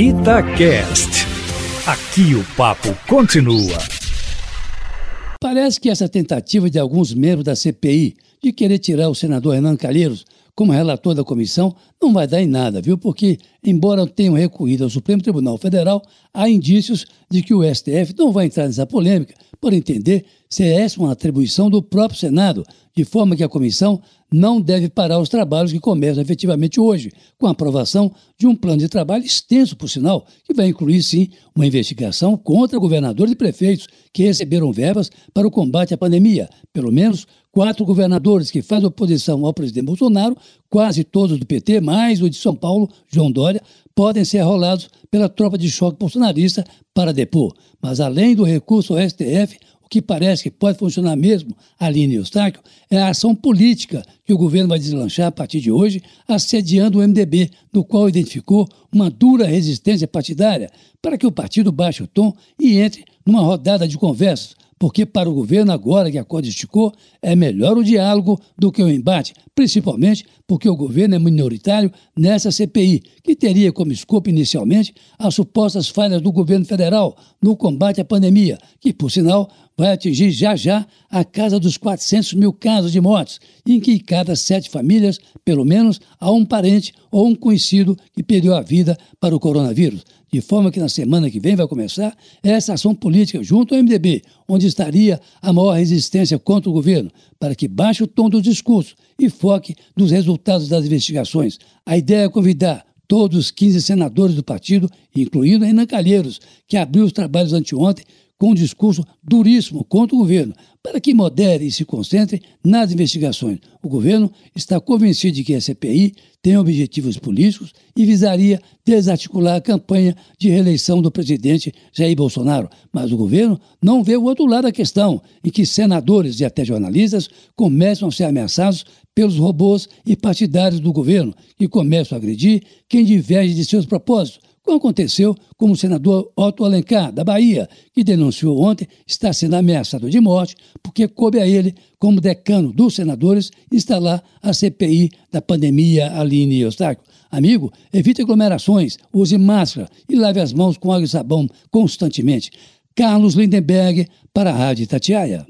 Itacast. Aqui o papo continua. Parece que essa tentativa de alguns membros da CPI de querer tirar o senador Renan Calheiros como relator da comissão não vai dar em nada, viu? Porque, embora tenham recorrido ao Supremo Tribunal Federal, há indícios de que o STF não vai entrar nessa polêmica, por entender se essa uma atribuição do próprio Senado, de forma que a comissão não deve parar os trabalhos que começam efetivamente hoje, com a aprovação de um plano de trabalho extenso, por sinal, que vai incluir, sim, uma investigação contra governadores e prefeitos que receberam verbas para o combate à pandemia. Pelo menos quatro governadores que fazem oposição ao presidente Bolsonaro, quase todos do PT, mais o de São Paulo, João Dória, podem ser arrolados pela tropa de choque bolsonarista para depor. Mas além do recurso ao STF, o que parece que pode funcionar mesmo, Aline Eustáquio, é a ação política que o governo vai deslanchar a partir de hoje, assediando o MDB, no qual identificou uma dura resistência partidária, para que o partido baixe o tom e entre numa rodada de conversas porque para o governo, agora que a corda esticou, é melhor o diálogo do que o embate, principalmente porque o governo é minoritário nessa CPI, que teria como escopo inicialmente as supostas falhas do governo federal no combate à pandemia, que, por sinal, vai atingir já já a casa dos 400 mil casos de mortes, em que cada sete famílias, pelo menos, há um parente ou um conhecido que perdeu a vida para o coronavírus de forma que na semana que vem vai começar essa ação política junto ao MDB, onde estaria a maior resistência contra o governo, para que baixe o tom do discurso e foque nos resultados das investigações. A ideia é convidar todos os 15 senadores do partido, incluindo Renan Calheiros, que abriu os trabalhos anteontem com um discurso duríssimo contra o governo, para que modere e se concentre nas investigações. O governo está convencido de que a CPI tem objetivos políticos e visaria desarticular a campanha de reeleição do presidente Jair Bolsonaro. Mas o governo não vê o outro lado da questão, em que senadores e até jornalistas começam a ser ameaçados pelos robôs e partidários do governo, que começam a agredir quem diverge de seus propósitos como aconteceu com o senador Otto Alencar, da Bahia, que denunciou ontem estar sendo ameaçado de morte porque coube a ele, como decano dos senadores, instalar a CPI da pandemia Aline Eustáquio. Amigo, evite aglomerações, use máscara e lave as mãos com água e sabão constantemente. Carlos Lindenberg, para a Rádio Tatiaia.